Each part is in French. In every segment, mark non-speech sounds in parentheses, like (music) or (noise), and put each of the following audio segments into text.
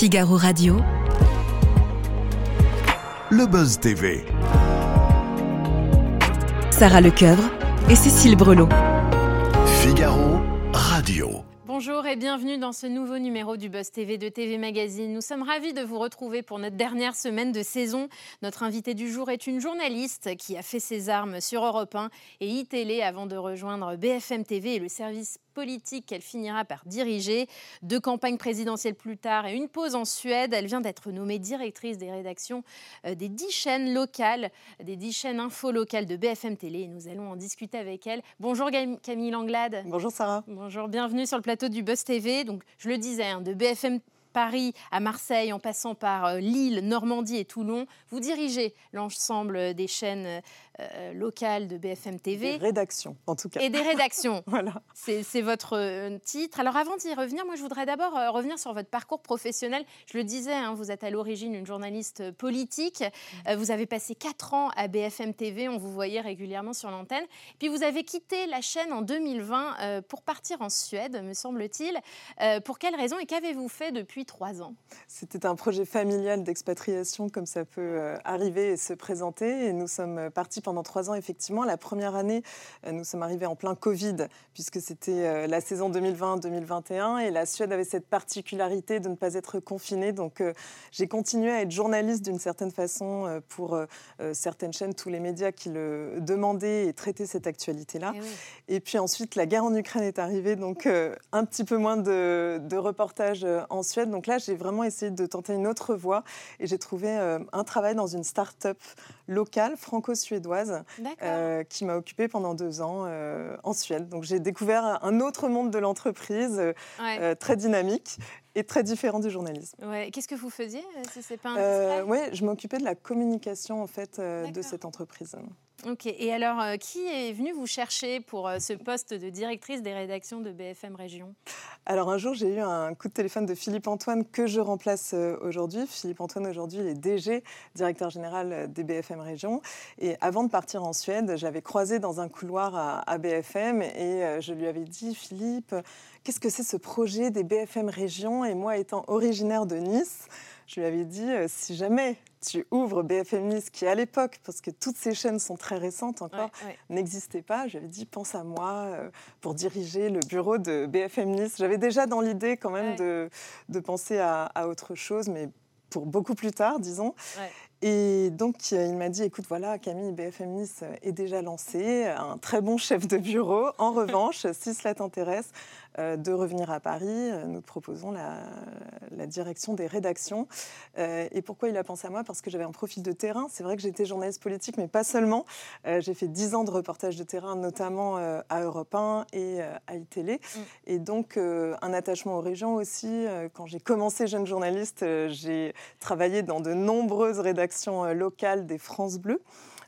Figaro Radio. Le Buzz TV. Sarah Lecoeuvre et Cécile Brelot. Figaro Radio. Bonjour et bienvenue dans ce nouveau numéro du Buzz TV de TV Magazine. Nous sommes ravis de vous retrouver pour notre dernière semaine de saison. Notre invitée du jour est une journaliste qui a fait ses armes sur Europe 1 et iTélé avant de rejoindre BFM TV et le service politique qu'elle finira par diriger. Deux campagnes présidentielles plus tard et une pause en Suède, elle vient d'être nommée directrice des rédactions euh, des dix chaînes locales, des dix chaînes info locales de BFM Télé. Et nous allons en discuter avec elle. Bonjour Camille Langlade. Bonjour Sarah. Bonjour, bienvenue sur le plateau du Buzz TV. Donc, je le disais, hein, de BFM Paris à Marseille, en passant par euh, Lille, Normandie et Toulon. Vous dirigez l'ensemble des chaînes euh, locales de BFM TV. Des rédactions, en tout cas. Et des rédactions. (laughs) voilà. C'est votre euh, titre. Alors avant d'y revenir, moi je voudrais d'abord revenir sur votre parcours professionnel. Je le disais, hein, vous êtes à l'origine une journaliste politique. vous avez passé quatre ans à BFM TV, on vous voyait régulièrement sur l'antenne. Puis vous avez quitté la chaîne en 2020 pour partir en Suède, me semble-t-il. pour quelles raisons et qu'avez-vous fait depuis trois ans. C'était un projet familial d'expatriation comme ça peut euh, arriver et se présenter. Et nous sommes partis pendant trois ans, effectivement. La première année, euh, nous sommes arrivés en plein Covid, puisque c'était euh, la saison 2020-2021. Et la Suède avait cette particularité de ne pas être confinée. Donc j'ai continué à être journaliste d'une certaine façon pour certaines chaînes, tous les médias qui le demandaient et traitaient cette actualité-là. Et, et, puis ensuite, la guerre en Ukraine est arrivée, donc un petit peu moins de, de reportages en Suède. Donc là, j'ai vraiment essayé de tenter une autre voie et j'ai trouvé euh, un travail dans une start-up locale franco-suédoise euh, qui m'a occupée pendant deux ans euh, en Suède. Donc j'ai découvert un autre monde de l'entreprise très dynamique et très différent du journalisme. Ouais. Qu'est-ce que vous faisiez si c'est pas Ouais, je m'occupais de la communication en fait de cette entreprise. Ok. Et alors, euh, qui est venu vous chercher pour euh, ce poste de directrice des rédactions de BFM Région? Alors, un jour, j'ai eu un coup de téléphone de Philippe Antoine que je remplace euh, aujourd'hui. Philippe Antoine, aujourd'hui, il est DG, directeur général des BFM Région. Et avant de partir en Suède, j'avais croisé dans un couloir à, à BFM et je lui avais dit Philippe, qu'est-ce que c'est ce projet des BFM Région? Et moi, étant originaire de Nice, je lui avais dit, euh, si jamais tu ouvres BFM Nice, qui à l'époque, parce que toutes ces chaînes sont très récentes encore, n'existaient pas, j'avais dit, pense à moi euh, pour diriger le bureau de BFM Nice. J'avais déjà dans l'idée quand même de, de, penser à, à, autre chose, mais pour beaucoup plus tard, disons. Et donc, il m'a dit, écoute, voilà, Camille, BFM Nice est déjà lancé, un très bon chef de bureau. En (laughs) revanche, si cela t'intéresse, euh, de revenir à Paris. Euh, nous te proposons la, direction des rédactions. Euh, et pourquoi il a pensé à moi? Parce que j'avais un profil de terrain. C'est vrai que j'étais journaliste politique, mais pas seulement. J'ai fait dix ans de reportage de terrain, notamment à Europe 1 et à iTélé. Mm. Et donc, un attachement aux régions aussi. Quand j'ai commencé jeune journaliste, j'ai travaillé dans de nombreuses rédactions locales des France Bleu.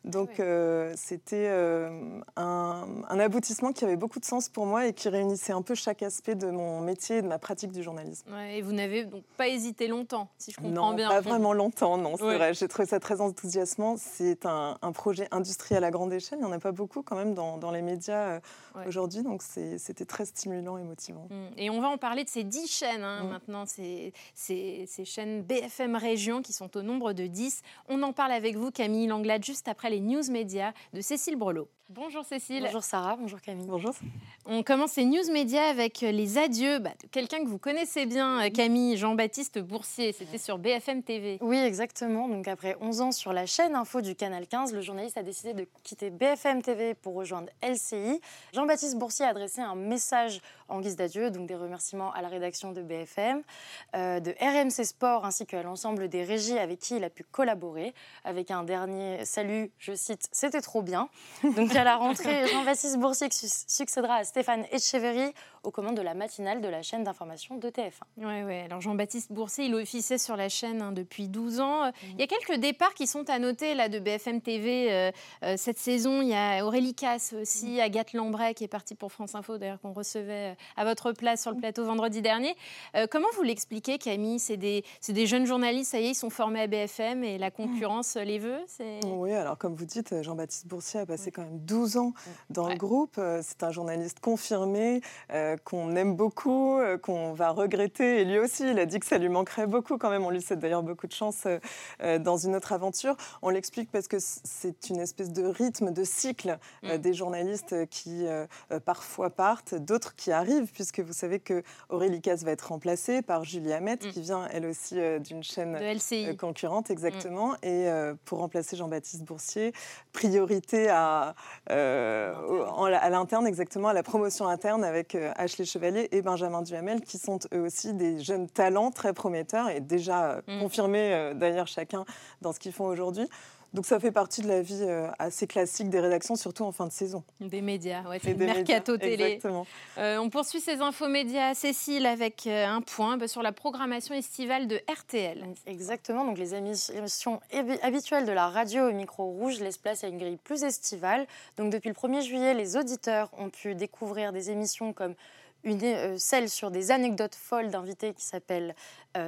Donc euh, c'était euh, un, aboutissement qui avait beaucoup de sens pour moi et qui réunissait un peu chaque aspect de mon métier et de ma pratique du journalisme. et vous n'avez donc pas hésité longtemps, si je comprends non, bien. Pas vraiment longtemps, non, c'est vrai. J'ai trouvé ça très enthousiasmant. C'est un, projet industriel à grande échelle. Il n'y en a pas beaucoup quand même dans, les médias euh, aujourd'hui, donc c'était très stimulant et motivant. Mmh. Et on va en parler de ces dix chaînes hein, mmh. maintenant, ces, ces, ces chaînes BFM Région qui sont au nombre de 10. On en parle avec vous, Camille Langlade, juste après les news médias de Cécile Brelot. Bonjour Cécile. Bonjour Sarah, bonjour Camille. Bonjour. On commence ces news médias avec les adieux bah, de quelqu'un que vous connaissez bien, Camille, Jean-Baptiste Boursier. C'était sur BFM TV. Oui, exactement. Donc après 11 ans sur la chaîne info du Canal 15, le journaliste a décidé de quitter BFM TV pour rejoindre LCI. Jean-Baptiste Boursier a adressé un message en guise d'adieu, donc des remerciements à la rédaction de BFM, euh, de RMC Sport ainsi qu'à l'ensemble des régies avec qui il a pu collaborer, avec un dernier salut, je cite, c'était trop bien. Donc à la rentrée, Jean-Baptiste Boursier succédera à Stéphane Etcheverry aux commandes de la matinale de la chaîne d'information de TF1. Oui, oui. Alors Jean-Baptiste Boursier, il officiait sur la chaîne hein, depuis 12 ans. Mhm. Il y a quelques départs qui sont à noter là de BFM TV euh, euh, cette saison. Il y a Aurélie Casse aussi, mhm. Agathe Lambray qui est partie pour France Info, d'ailleurs qu'on recevait euh, à votre place sur le mhm. plateau vendredi dernier. comment vous l'expliquez, Camille? C'est des, des, jeunes journalistes, ça y est, ils sont formés à BFM et la concurrence les veut? Oui, alors comme vous dites, Jean-Baptiste Boursier a passé quand même 12 ans dans le groupe. C'est un journaliste confirmé qu'on aime beaucoup, qu'on va regretter. Et lui aussi, il a dit que ça lui manquerait beaucoup quand même. On lui souhaite d'ailleurs beaucoup de chance dans une autre aventure. On l'explique parce que c'est une espèce de rythme, de cycle mm. des journalistes qui parfois partent, d'autres qui arrivent, puisque vous savez que Aurélie Casse va être remplacée par Julie Hamet, mm. qui vient elle aussi d'une chaîne concurrente, exactement. Mm. Et pour remplacer Jean-Baptiste Boursier, priorité à, à l'interne, exactement, à la promotion interne avec euh, Ashley Chevalier et Benjamin Duhamel, qui sont eux aussi des jeunes talents très prometteurs et déjà euh, mm. confirmés d'ailleurs chacun dans ce qu'ils font aujourd'hui. Donc ça fait partie de la vie euh, assez classique des rédactions, surtout en fin de saison. Des médias, ouais, c'est mercato télé. Exactement. Euh, on poursuit ces infos médias, Cécile, avec euh, un point bah, sur la programmation estivale de RTL. Exactement, donc les émissions habituelles de la radio au micro rouge laissent place à une grille plus estivale. Donc depuis le 1er juillet, les auditeurs ont pu découvrir des émissions comme une, celle sur des anecdotes folles d'invités qui s'appelle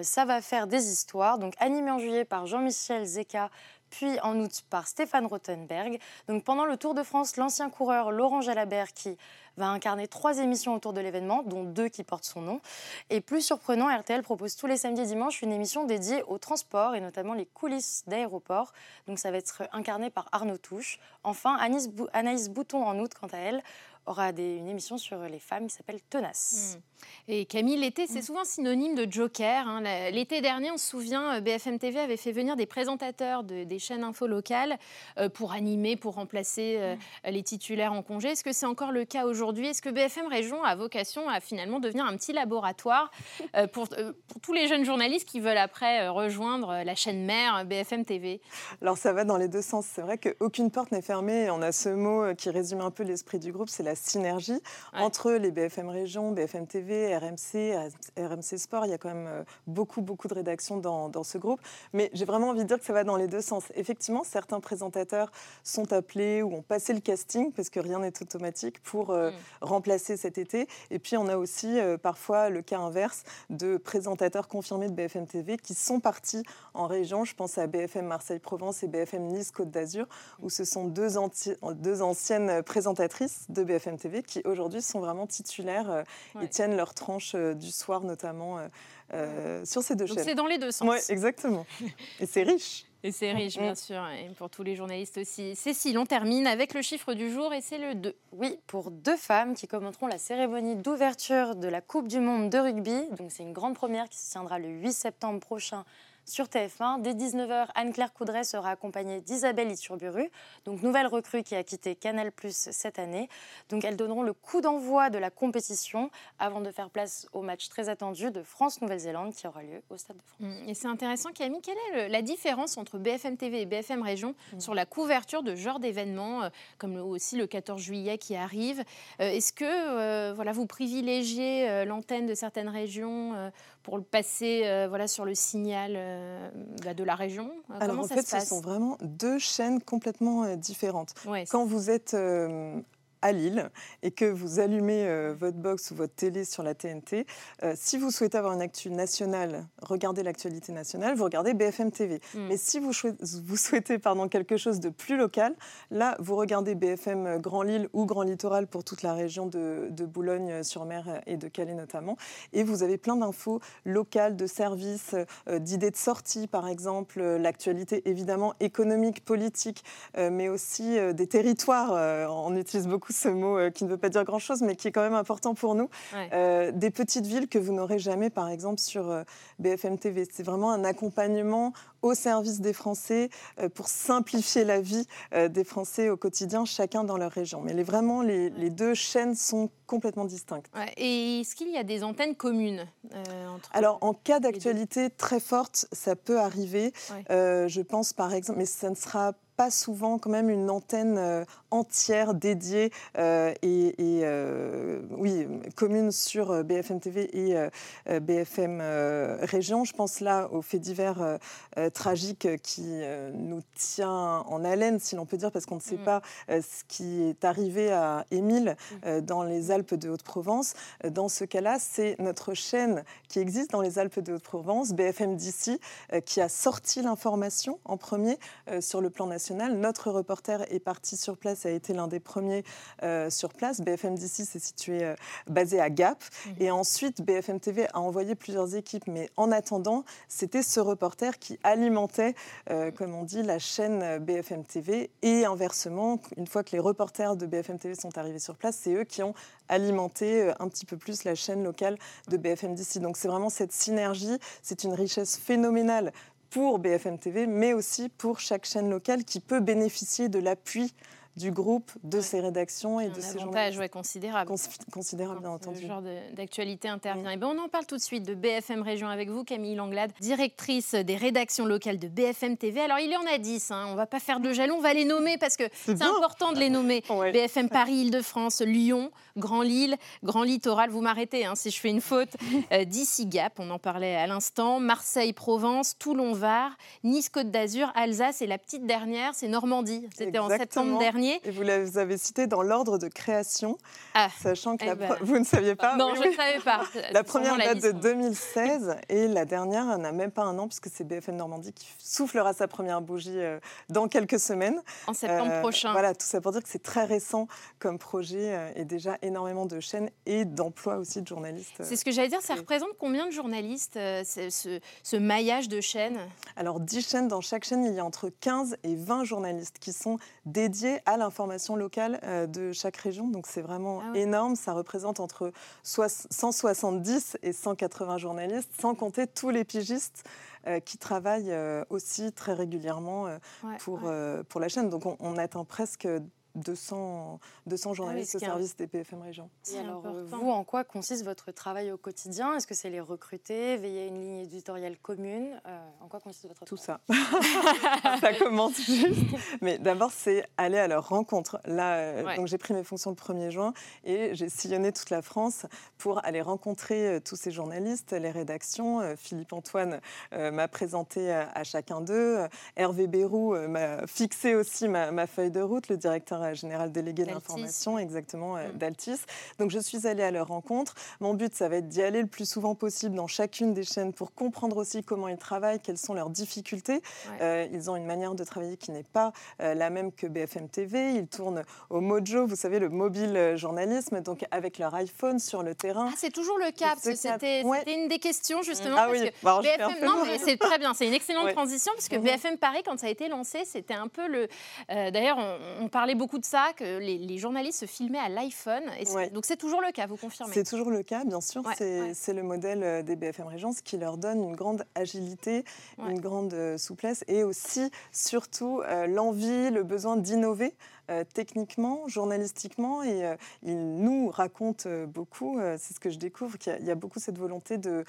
Ça va faire des histoires, donc animée en juillet par Jean-Michel Zeka puis en août par Stéphane Rothenberg. Donc pendant le Tour de France, l'ancien coureur Laurent Jalabert qui va incarner trois émissions autour de l'événement, dont deux qui portent son nom. Et plus surprenant, RTL propose tous les samedis et dimanches une émission dédiée au transport et notamment les coulisses d'aéroports. Donc ça va être incarné par Arnaud Touche. Enfin, Anaïs Bouton en août, quant à elle, aura des, une émission sur les femmes qui s'appelle Tenace. Hmm. Et Camille, l'été, c'est hmm. souvent synonyme de joker. Hein. L'été dernier, on se souvient, euh, BFM TV avait fait venir des présentateurs de, des chaînes info locales euh, pour animer, pour remplacer euh, hmm. les titulaires en congé. Est-ce que c'est encore le cas aujourd'hui? Est-ce que BFM Région a vocation à finalement devenir un petit laboratoire (laughs) pour, pour, tous les jeunes journalistes qui veulent après rejoindre la chaîne mère BFM TV Alors ça va dans les deux sens. C'est vrai qu'aucune porte n'est fermée. On a ce mot qui résume un peu l'esprit du groupe, c'est la synergie entre les BFM Région, BFM TV, RMC, RMC Sport. Il y a quand même euh, beaucoup, beaucoup de rédactions dans, dans ce groupe. Mais j'ai vraiment envie de dire que ça va dans les deux sens. Effectivement, certains présentateurs sont appelés ou ont passé le casting, parce que rien n'est automatique, pour euh, mm. remplacer cet été. Et puis, on a aussi euh, parfois le cas inverse de présentateurs confirmés de BFM TV qui sont partis en région. Je pense à BFM Marseille-Provence et BFM Nice-Côte d'Azur, où ce sont deux, deux anciennes présentatrices de BFM TV qui aujourd'hui sont vraiment titulaires euh, et tiennent leur tranche euh, du soir notamment euh, sur ces deux Donc chaînes. C'est dans les deux sens. Oui, exactement. (laughs) et c'est riche. Et c'est riche, bien sûr, et pour tous les journalistes aussi. Cécile, on termine avec le chiffre du jour et c'est le 2. Oui, pour deux femmes qui commenteront la cérémonie d'ouverture de la Coupe du Monde de rugby. Donc c'est une grande première qui se tiendra le 8 septembre prochain sur TF1. Dès 19h, Anne-Claire Coudray sera accompagnée d'Isabelle Iturburu, donc nouvelle recrue qui a quitté Canal Plus cette année. Donc elles donneront le coup d'envoi de la compétition avant de faire place au match très attendu de France-Nouvelle-Zélande qui aura lieu au Stade de France. Mmh, et c'est intéressant, Camille, quelle est la différence entre BFM TV et BFM Région mmh. sur la couverture de genre d'événements, euh, comme aussi le 14 juillet qui arrive? Euh, Est-ce que euh, voilà, vous privilégiez l'antenne de certaines régions pour le passer voilà, sur le signal euh, bah, de la région euh, Alors en fait, ce sont vraiment deux chaînes complètement euh, différentes. Quand vous êtes à Lille et que vous allumez euh, votre box ou votre télé sur la TNT, euh, si vous souhaitez avoir une actu nationale, regardez l'actualité nationale, vous regardez BFM TV. Hmm. Mais si vous, vous souhaitez pardon, quelque chose de plus local, là, vous regardez BFM Grand Lille ou Grand Littoral pour toute la région de, Boulogne-sur-Mer et de Calais notamment. Et vous avez plein d'infos locales, de services, euh, d'idées de sortie, par exemple, l'actualité évidemment économique, politique, mais aussi des territoires. on utilise beaucoup ce mot euh, qui ne veut pas dire grand-chose, mais qui est quand même important pour nous. Euh, des petites villes que vous n'aurez jamais, par exemple, sur euh, BFM TV. C'est vraiment un accompagnement au service des Français pour simplifier la vie des Français au quotidien, chacun dans leur région. Mais les, vraiment, les, deux chaînes sont complètement distinctes. Et est-ce qu'il y a des antennes communes entre Alors, en cas d'actualité très forte, ça peut arriver. je pense, par exemple, mais ça ne sera pas souvent quand même une antenne euh, entière dédiée euh, et, euh, oui, commune sur BFM TV et BFM Région. Je pense là au fait divers tragique qui nous tient en haleine, si l'on peut dire, parce qu'on ne sait mm. pas ce qui est arrivé à Émile mm. dans les Alpes de Haute-Provence. Dans ce cas-là, c'est notre chaîne qui existe dans les Alpes de Haute-Provence, BFM d'ici, qui a sorti l'information en premier sur le plan national nationale. Notre reporter est parti sur place, a été l'un des premiers sur place. BFM d'ici s'est situé basé à Gap. Mhm. Et ensuite, BFM TV a envoyé plusieurs équipes. Mais en attendant, c'était ce reporter qui alimentait, comme on dit, la chaîne BFM TV. Et inversement, une fois que les reporters de BFM TV sont arrivés sur place, c'est eux qui ont alimenté un petit peu plus la chaîne locale de BFM d'ici. Donc c'est vraiment cette synergie, c'est une richesse phénoménale pour BFM TV, mais aussi pour chaque chaîne locale qui peut bénéficier de l'appui du groupe, de ses rédactions et de ses journalistes. Ouais, considérable. considérable, bien entendu. Ce genre d'actualité intervient. Et ben, on en parle tout de suite de BFM Région avec vous, Camille Langlade, directrice des rédactions locales de BFM TV. Alors, il y en a 10, hein. on ne va pas faire de jalon, on va les nommer parce que c'est important de les nommer. (laughs) BFM Paris, Île-de-France, Lyon, Grand Lille, Grand Littoral, vous m'arrêtez hein, si je fais une faute, euh, d'ici Gap, on en parlait à l'instant, Marseille, Provence, Toulon, Var, Nice, Côte d'Azur, Alsace et la petite dernière, c'est Normandie. C'était en septembre dernier. Et vous les avez cités dans l'ordre de création, ah, sachant que eh ben. vous ne saviez pas. Non, je ne savais pas. (laughs) la première date de 2016 et la dernière n'a même pas un an puisque c'est BFM Normandie qui soufflera sa première bougie euh, dans quelques semaines. En septembre euh, prochain. Voilà, tout ça pour dire que c'est très récent comme projet euh, et déjà énormément de chaînes et d'emplois aussi de journalistes. C'est ce que j'allais dire, ça représente combien de journalistes ce, ce, maillage de chaînes? Alors 10 chaînes, dans chaque chaîne il y a entre 15 et 20 journalistes qui sont dédiés à l'information locale euh, de chaque région. Donc c'est vraiment ah énorme. Ça représente entre 170 et 180 journalistes, sans compter tous les pigistes. Euh, qui travaillent euh, aussi très régulièrement pour, pour la chaîne. Donc on, on atteint presque 200, 200 ah journalistes au service des PFM Région. Et alors, euh, vous, en quoi consiste votre travail au quotidien? Est-ce que c'est les recruter, veiller à une ligne éditoriale commune? Euh, En quoi consiste votre Tout ça. (laughs) ça commence juste. Mais d'abord, c'est aller à leur rencontre. Là, euh, donc j'ai pris mes fonctions le 1er juin et j'ai sillonné toute la France pour aller rencontrer tous ces journalistes, les rédactions. Philippe Antoine m'a présenté à, chacun d'eux. Hervé Bérou m'a fixé aussi ma, ma feuille de route, le directeur général délégué d'information, exactement, euh, mm. d'Altis. Donc je suis allée à leur rencontre. Mon but, ça va être d'y aller le plus souvent possible dans chacune des chaînes pour comprendre aussi comment ils travaillent, quelles sont leurs difficultés. Euh, ils ont une manière de travailler qui n'est pas euh, la même que BFM TV. Ils tournent au Mojo, vous savez, le mobile journalisme, donc avec leur iPhone sur le terrain. Ah, c'est toujours le cas, c'était une des questions justement. Ah oui, bah, BFM, non, mais c'est très bien, c'est une excellente transition parce que mhm. BFM Paris, quand ça a été lancé, c'était un peu le. D'ailleurs, on, on parlait beaucoup de ça, que les, journalistes se filmaient à l'iPhone. Donc c'est toujours le cas, vous confirmez C'est toujours le cas, bien sûr. c'est le modèle euh, des BFM Régence qui leur donne une grande agilité, une grande euh, souplesse et aussi, surtout, euh, l'envie, le besoin d'innover. Euh, techniquement, journalistiquement, et euh, il nous raconte euh, beaucoup, c'est ce que je découvre, qu'il y, a beaucoup cette volonté de,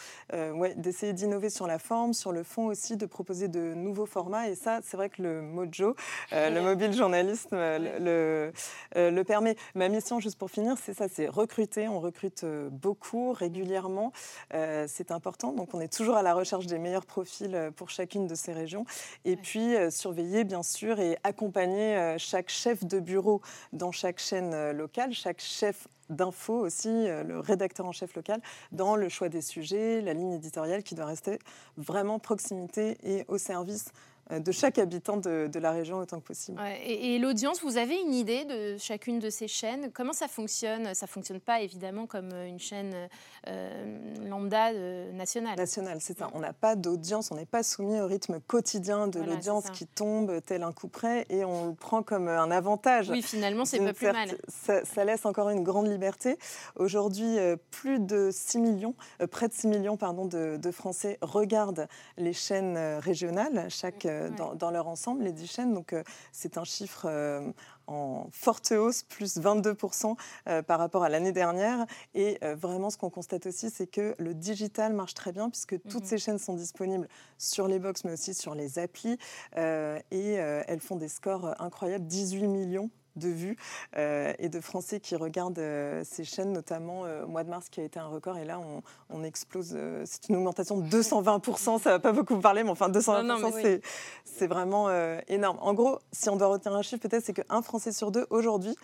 d'essayer d'innover sur la forme, sur le fond aussi, de proposer de nouveaux formats, et ça, c'est vrai que le Mojo, le mobile journalisme, le, le, permet. Ma mission, juste pour finir, c'est ça, c'est recruter, on recrute beaucoup, régulièrement, c'est important, donc on est toujours à la recherche des meilleurs profils pour chacune de ces régions, et puis surveiller, bien sûr, et accompagner chaque chef de bureau dans chaque chaîne euh, locale, chaque chef d'info aussi, euh, le rédacteur en chef local, dans le choix des sujets, la ligne éditoriale qui doit rester vraiment proximité et au service de chaque habitant de, la région autant que possible. et, l'audience, vous avez une idée de chacune de ces chaînes? Comment ça fonctionne? Ça ne fonctionne pas évidemment comme une chaîne euh, lambda euh, nationale. Nationale, c'est ça. On n'a pas d'audience, on n'est pas soumis au rythme quotidien de l'audience qui tombe tel un coup près et on le prend comme un avantage. Oui, finalement, c'est pas plus mal. Ça, laisse encore une grande liberté. Aujourd'hui, plus de 6 millions, près de 6 millions pardon, de, de Français regardent les chaînes régionales chaque euh, dans, leur ensemble, les 10 chaînes. Donc, euh, c'est un chiffre euh, en forte hausse, plus 22% par rapport à l'année dernière. Et vraiment, ce qu'on constate aussi, c'est que le digital marche très bien, puisque toutes mhm. ces chaînes sont disponibles sur les box, mais aussi sur les applis. et elles font des scores incroyables, 18 millions de vues euh, et de Français qui regardent euh, ces chaînes, notamment euh, au mois de mars qui a été un record. Et là, on, explose. c'est une augmentation de 220%. Ça ne va pas beaucoup parler, mais enfin, 220%, c'est vraiment énorme. En gros, si on doit retenir un chiffre, peut-être, c'est qu'un Français sur deux, aujourd'hui,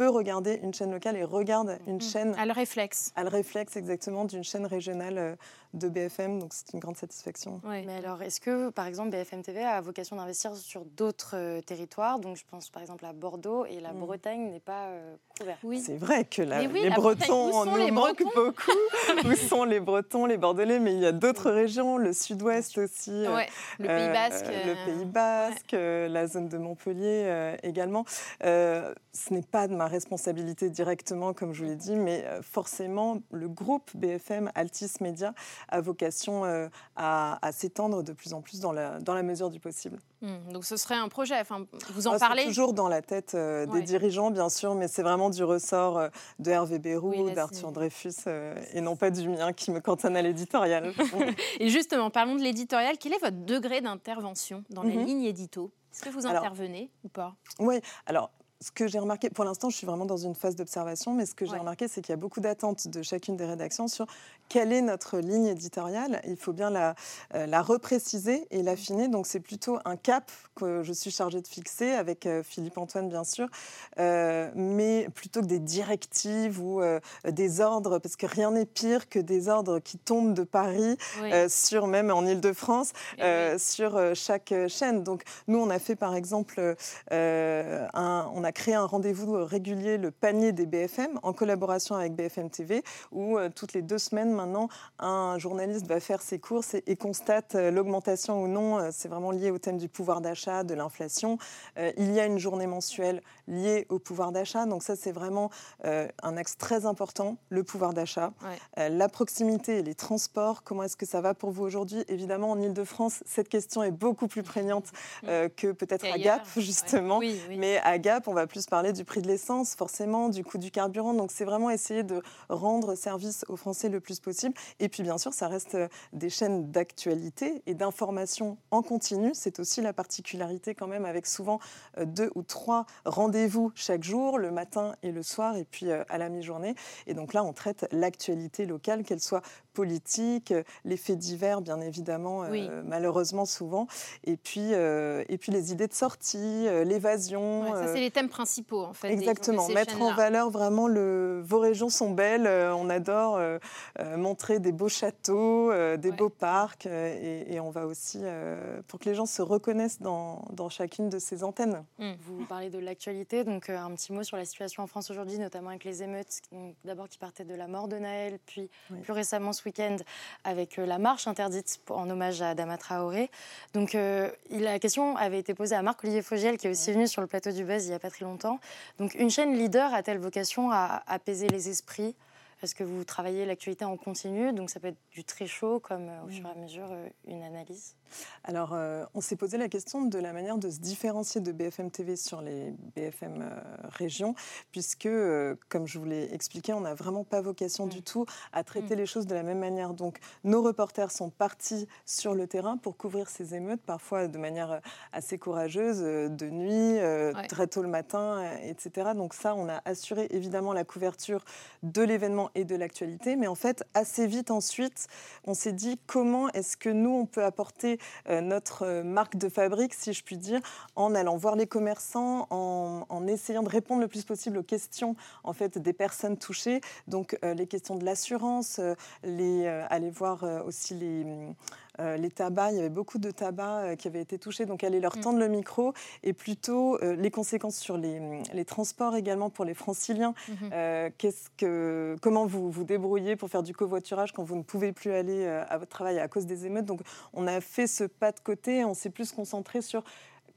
peut regarder une chaîne locale et regarde une Mm. chaîne À le réflexe. à le réflexe exactement d'une chaîne régionale euh, de BFM. Donc c'est une grande satisfaction. Ouais. Mais alors, est-ce que, par exemple, BFM TV a vocation d'investir sur d'autres euh, territoires? Donc, je pense par exemple à Bordeaux et la Mm. Bretagne n'est pas euh, couverte. Oui. C'est vrai que la- oui, les la Bretons nous les manquent Bretons? beaucoup. (laughs) où sont les Bretons, les Bordelais? Mais il y a d'autres régions, le Sud-Ouest aussi. euh, le Pays euh, Basque. le Pays Basque, euh, la zone de Montpellier euh, également. Euh, ce n'est pas de ma responsabilité directement, comme je vous l'ai dit, mais euh, forcément, le groupe BFM Altis Media a vocation euh, à, à s'étendre de plus en plus dans la, dans la mesure du possible. hmm, Donc ce serait un projet. Enfin, vous en Ah, parlez toujours dans la tête euh, Ouais. des dirigeants, bien sûr, mais c'est vraiment du ressort euh, de Hervé Bérou, Oui, d'Arthur Dreyfus, euh, et non pas du mien qui me cantonne à l'éditorial. (laughs) Et justement, parlons de l'éditorial. Quel est votre degré d'intervention dans les Mhm. lignes édito? Est-ce que vous Alors- intervenez ou pas? Oui, alors ce que j'ai remarqué, pour l'instant je suis vraiment dans une phase d'observation, mais ce que j'ai Ouais. remarqué c'est qu'il y a beaucoup d'attentes de chacune des rédactions sur quelle est notre ligne éditoriale. Il faut bien la, euh, la repréciser et l'affiner, donc c'est plutôt un cap que je suis chargée de fixer avec euh, Philippe Antoine bien sûr, euh, mais plutôt que des directives ou des ordres, parce que rien n'est pire que des ordres qui tombent de Paris Oui. sur même en Ile-de-France Eh oui. sur chaque chaîne. Donc nous, on a fait par exemple, un- on a créé un rendez-vous régulier, le panier des BFM, en collaboration avec BFM TV, où euh, toutes les deux semaines maintenant, un journaliste va faire ses courses et, et constate euh, l'augmentation ou non. euh, C'est vraiment lié au thème du pouvoir d'achat, de l'inflation. Euh, il y a une journée mensuelle liée au pouvoir d'achat. Donc ça, c'est vraiment euh, un axe très important, le pouvoir d'achat. Ouais. Euh, la proximité et les transports, comment est-ce que ça va pour vous aujourd'hui? Évidemment, en Ile-de-France, cette question est beaucoup plus prégnante euh, que peut-être à. Gap, justement. Ouais. Oui, oui. Mais à Gap, on va plus parler du prix de l'essence, forcément, du coût du carburant. Donc, c'est vraiment essayer de rendre service aux Français le plus possible. Et puis, bien sûr, ça reste euh, des chaînes d'actualité et d'information en continu. C'est aussi la particularité, quand même, avec souvent euh, deux ou trois rendez-vous chaque jour, le matin et le soir, et puis euh, à la mi-journée. Et donc là, on traite l'actualité locale, qu'elle soit politique, euh, les faits divers, bien évidemment, euh, malheureusement souvent, et puis, euh, et puis les idées de sortie, euh, l'évasion. Ouais, ça, euh, c'est les thèmes principaux, en fait. Exactement, mettre en valeur vraiment le. Vos régions sont belles. euh, on adore euh, euh, montrer des beaux châteaux, euh, des Ouais. beaux parcs, euh, et, et on va aussi euh, pour que les gens se reconnaissent dans, dans chacune de ces antennes. Vous parlez de l'actualité, donc euh, un petit mot sur la situation en France aujourd'hui, notamment avec les émeutes, d'abord qui partaient de la mort de Naël, puis Oui. plus récemment ce week-end avec euh, la marche interdite en hommage à Adama Traoré. Donc euh, la question avait été posée à Marc-Olivier Fogiel, qui est aussi venu sur le plateau du Buzz il n'y a pas très longtemps. Donc une chaîne leader a-t-elle vocation à apaiser les esprits? Est-ce que vous travaillez l'actualité en continu Donc ça peut être du très chaud, comme euh, au fur et à mesure euh, une analyse. Alors, euh, on s'est posé la question de la manière de se différencier de BFM TV sur les BFM régions, puisque, comme je vous l'ai expliqué, on n'a vraiment pas vocation du tout à traiter les choses de la même manière. Donc, nos reporters sont partis sur le terrain pour couvrir ces émeutes, parfois de manière assez courageuse, de nuit, Ouais. très tôt le matin, etc. Donc ça, on a assuré évidemment la couverture de l'événement et de l'actualité, mais en fait, assez vite ensuite, on s'est dit comment est-ce que nous, on peut apporter euh, notre euh, marque de fabrique, si je puis dire, en allant voir les commerçants, en, en essayant de répondre le plus possible aux questions en fait des personnes touchées. Donc euh, les questions de l'assurance, les aller voir aussi les euh, les tabacs, il y avait beaucoup de tabacs euh, qui avaient été touchés, donc aller leur Mm. tendre le micro et plutôt euh, les conséquences sur les, les transports également pour les franciliens. Mhm. Euh, qu'est-ce que, comment vous vous débrouillez pour faire du covoiturage quand vous ne pouvez plus aller à votre travail à cause des émeutes? Donc on a fait ce pas de côté, on s'est plus concentré sur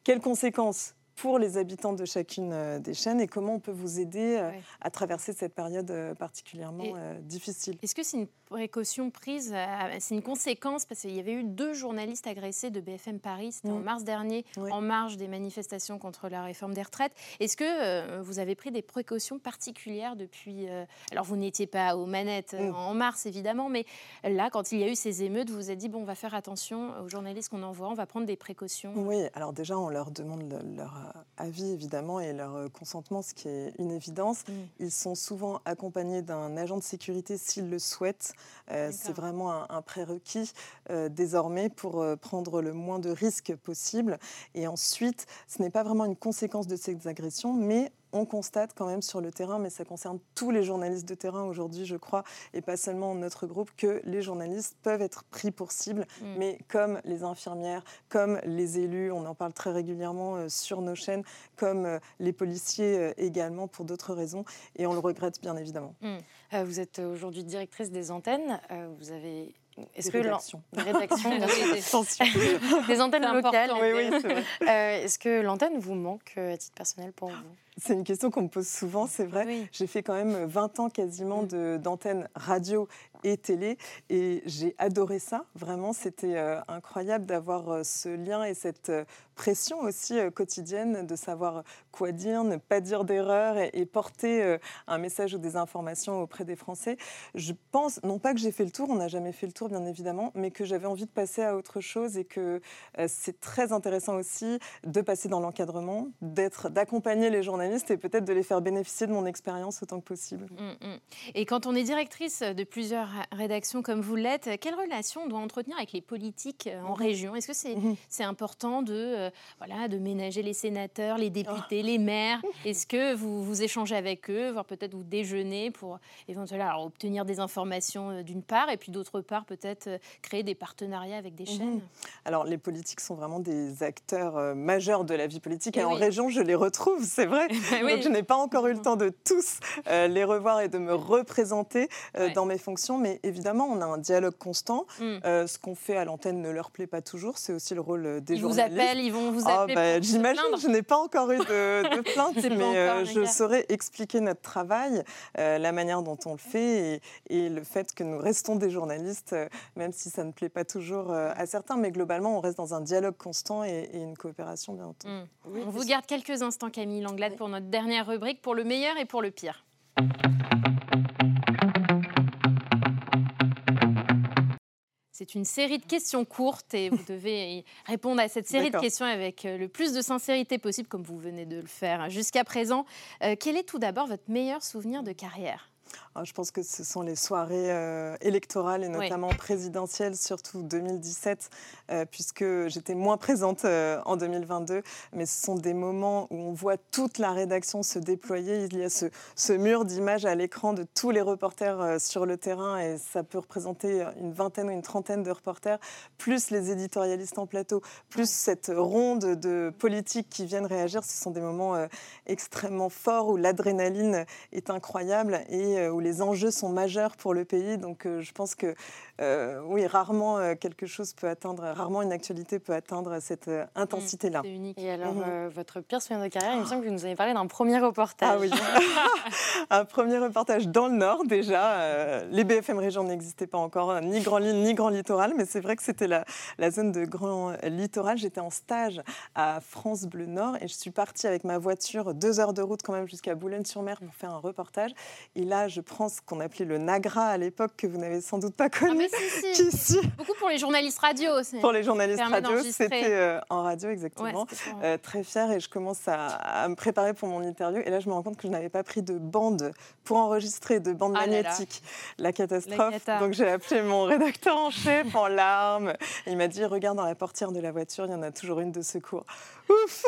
quelles conséquences? Pour les habitants de chacune euh, des chaînes et comment on peut vous aider euh, Ouais. à traverser cette période euh, particulièrement Et- difficile. Est-ce que c'est une précaution prise, c'est une conséquence? Parce qu'il y avait eu deux journalistes agressés de BFM Paris, c'était en Mm. mars dernier, Oui. en marge des manifestations contre la réforme des retraites. Est-ce que euh, vous avez pris des précautions particulières depuis euh, Alors, vous n'étiez pas aux manettes Mm. en mars, évidemment, mais là, quand il y a eu ces émeutes, vous vous êtes dit, bon, on va faire attention aux journalistes qu'on envoie, on va prendre des précautions. Oui, alors déjà, on leur demande le- leur avis, évidemment, et leur euh, consentement, ce qui est une évidence. Mm. Ils sont souvent accompagnés d'un agent de sécurité s'ils le souhaitent. Euh, c'est vraiment un, un prérequis euh, désormais pour prendre le moins de risques possible. Et ensuite, ce n'est pas vraiment une conséquence de ces agressions, mais on constate quand même sur le terrain, mais ça concerne tous les journalistes de terrain aujourd'hui, je crois, et pas seulement notre groupe, que les journalistes peuvent être pris pour cible, mm. mais comme les infirmières, comme les élus, on en parle très régulièrement euh, sur nos chaînes, comme euh, les policiers euh, également pour d'autres raisons, et on le regrette bien évidemment. Mm. vous êtes aujourd'hui directrice des antennes, vous avez est-ce que rédactions. des (laughs) antennes locales. Oui, oui, Est-ce que l'antenne vous manque à titre personnel pour vous? C'est une question qu'on me pose souvent, c'est vrai. J'ai fait quand même 20 ans quasiment mm. d'antenne radio et télé et j'ai adoré ça. Vraiment, c'était incroyable d'avoir ce lien et cette pression aussi euh, quotidienne de savoir quoi dire, ne pas dire d'erreur et, porter euh, un message ou des informations auprès des Français. Je pense, non pas que j'ai fait le tour, on n'a jamais fait le tour bien évidemment, mais que j'avais envie de passer à autre chose et que euh, c'est très intéressant aussi de passer dans l'encadrement, d'être, d'accompagner les journalistes et peut-être de les faire bénéficier de mon expérience autant que possible. Mmh, mmh. Et quand on est directrice de plusieurs rédactions comme vous l'êtes, quelle relation on doit entretenir avec les politiques en mmh. région? Est-ce que c'est, c'est important de euh, voilà, de ménager les sénateurs, les députés, oh. les maires? Est-ce que vous, vous échangez avec eux, voire peut-être vous déjeunez pour éventuellement obtenir des informations euh, d'une part, et puis d'autre part peut-être euh, créer des partenariats avec des chaînes? Mhm. Alors les politiques sont vraiment des acteurs majeurs de la vie politique, et, eh en région je les retrouve, c'est vrai. (laughs) Donc je n'ai pas encore eu le temps de tous les revoir et de me représenter dans mes fonctions, mais évidemment on a un dialogue constant. Mm. ce qu'on fait à l'antenne ne leur plaît pas toujours, c'est aussi le rôle des journalistes. Ils vous appellent, ils vont vous ah, bah, J'imagine, je n'ai pas encore eu de, (laughs) plainte, mais euh, je saurais expliquer notre travail, euh, la manière dont on le fait et, le fait que nous restons des journalistes, euh, même si ça ne plaît pas toujours à certains, mais globalement, on reste dans un dialogue constant et, une coopération, bien entendu. Mmh. on vous garde quelques instants, Camille Langlade, pour notre dernière rubrique, pour le meilleur et pour le pire. C'est une série de questions courtes et vous (laughs) devez répondre à cette série de questions avec euh, le plus de sincérité possible, comme vous venez de le faire jusqu'à présent. Euh, quel est tout d'abord votre meilleur souvenir de carrière? Ah, je pense que ce sont les soirées euh, électorales et notamment présidentielles, surtout 2017, euh, puisque j'étais moins présente euh, en 2022. Mais ce sont des moments où on voit toute la rédaction se déployer. Il y a ce, ce mur d'images à l'écran de tous les reporters sur le terrain et ça peut représenter une vingtaine ou une trentaine de reporters, plus les éditorialistes en plateau, plus cette ronde de politiques qui viennent réagir. Ce sont des moments extrêmement forts où l'adrénaline est incroyable et où les enjeux sont majeurs pour le pays. Donc euh, je pense que euh, oui, rarement euh, quelque chose peut atteindre, rarement une actualité peut atteindre cette intensité-là. C'est unique. Et alors, mhm. votre pire souvenir de carrière, il me semble que vous nous avez parlé d'un premier reportage. Ah oui, (laughs) (laughs) un premier reportage dans le Nord déjà. les BFM Régions n'existaient pas encore, ni Grand Lille, ni Grand Littoral, mais c'est vrai que c'était la, la, zone de Grand Littoral. J'étais en stage à France Bleu Nord et je suis partie avec ma voiture, deux heures de route quand même jusqu'à Boulogne-sur-Mer pour faire un reportage. Et là, je prends ce qu'on appelait le Nagra à l'époque, que vous n'avez sans doute pas ah, (laughs) Beaucoup pour les journalistes radio. Pour les journalistes radio, c'était euh, en radio exactement. Euh, très fière et je commence à, me préparer pour mon interview. Et là, je me rends compte que je n'avais pas pris de bande pour enregistrer, de bande ah magnétique. La catastrophe. Donc j'ai appelé mon (laughs) rédacteur en chef en larmes. il m'a dit, regarde dans la portière de la voiture, il y en a toujours une de secours. Ouf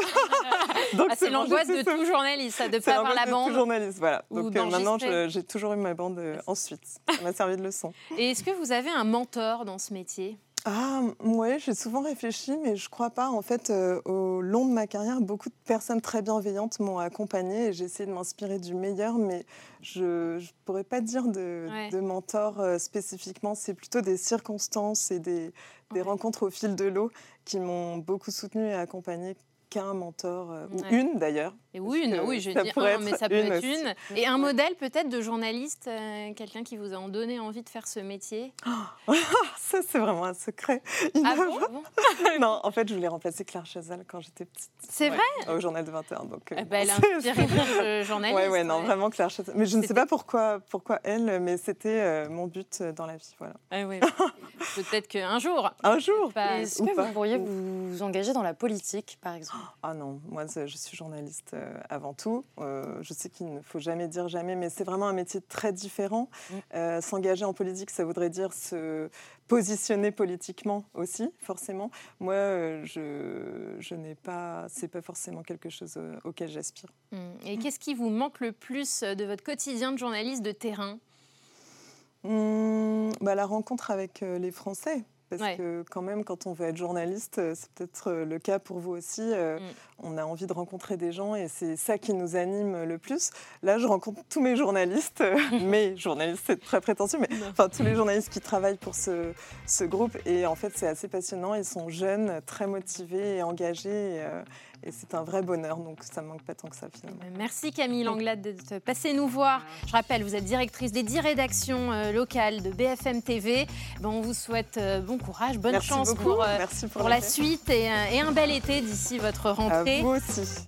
(laughs) Donc ah, c'est l'angoisse de tout journaliste, de ne pas avoir la bande. tout journaliste, voilà. Donc euh, maintenant, j'ai toujours eu ma bande ensuite. Ça m'a servi de leçon. Et est-ce que vous avez un mentor dans ce métier? Ah, ouais, j'ai souvent réfléchi, mais je crois pas. En fait, euh, au long de ma carrière, beaucoup de personnes très bienveillantes m'ont accompagnée et j'ai essayé de m'inspirer du meilleur, mais je ne pourrais pas dire de, mentor spécifiquement. C'est plutôt des circonstances et des, rencontres au fil de l'eau qui m'ont beaucoup soutenue et accompagnée qu'un mentor, euh, ou une d'ailleurs. Et ou une, oui, je dis un, mais ça peut être une. Et un modèle peut-être de journaliste, euh, quelqu'un qui vous a donné envie de faire ce métier? (laughs) Ça, c'est vraiment un secret. Ah bon, (laughs) Non, en fait, je voulais remplacer Claire Chazal quand j'étais petite. C'est vrai? Au journal de 21. Donc, euh, ben, elle a inspiré le journaliste. Oui, ouais, non, vraiment Claire Chazal. Mais je ne sais pas pourquoi, pourquoi elle, mais c'était mon but dans la vie. Voilà. Ah, oui. peut-être qu'un jour. Un jour Est-ce que vous pourriez vous engager dans la politique, par exemple Ah non, moi je suis journaliste euh, avant tout. Euh, je sais qu'il ne faut jamais dire jamais, mais c'est vraiment un métier très différent. Mm. Euh, s'engager en politique, ça voudrait dire se positionner politiquement aussi, forcément. Moi, je, je n'ai pas, c'est pas forcément quelque chose auquel j'aspire. Mm. Et qu'est-ce qui vous manque le plus de votre quotidien de journaliste de terrain? Mmh, bah, La rencontre avec les Français parce que quand même, quand on veut être journaliste, euh, c'est peut-être euh, le cas pour vous aussi, euh, mm. on a envie de rencontrer des gens et c'est ça qui nous anime le plus. Là, je rencontre tous mes journalistes, (laughs) mes journalistes, c'est très prétentieux, mais enfin tous les journalistes qui travaillent pour ce, ce groupe et en fait, c'est assez passionnant. Ils sont jeunes, très motivés et engagés. Et, c'est un vrai bonheur, donc ça ne manque pas tant que ça finalement. Merci Camille Langlade de passer nous voir. Je rappelle, vous êtes directrice des 10 rédactions locales de BFM TV. Ben, on vous souhaite bon courage, bonne chance pour, euh, pour, la suite et, euh, et, un bel été d'ici votre rentrée. À vous aussi.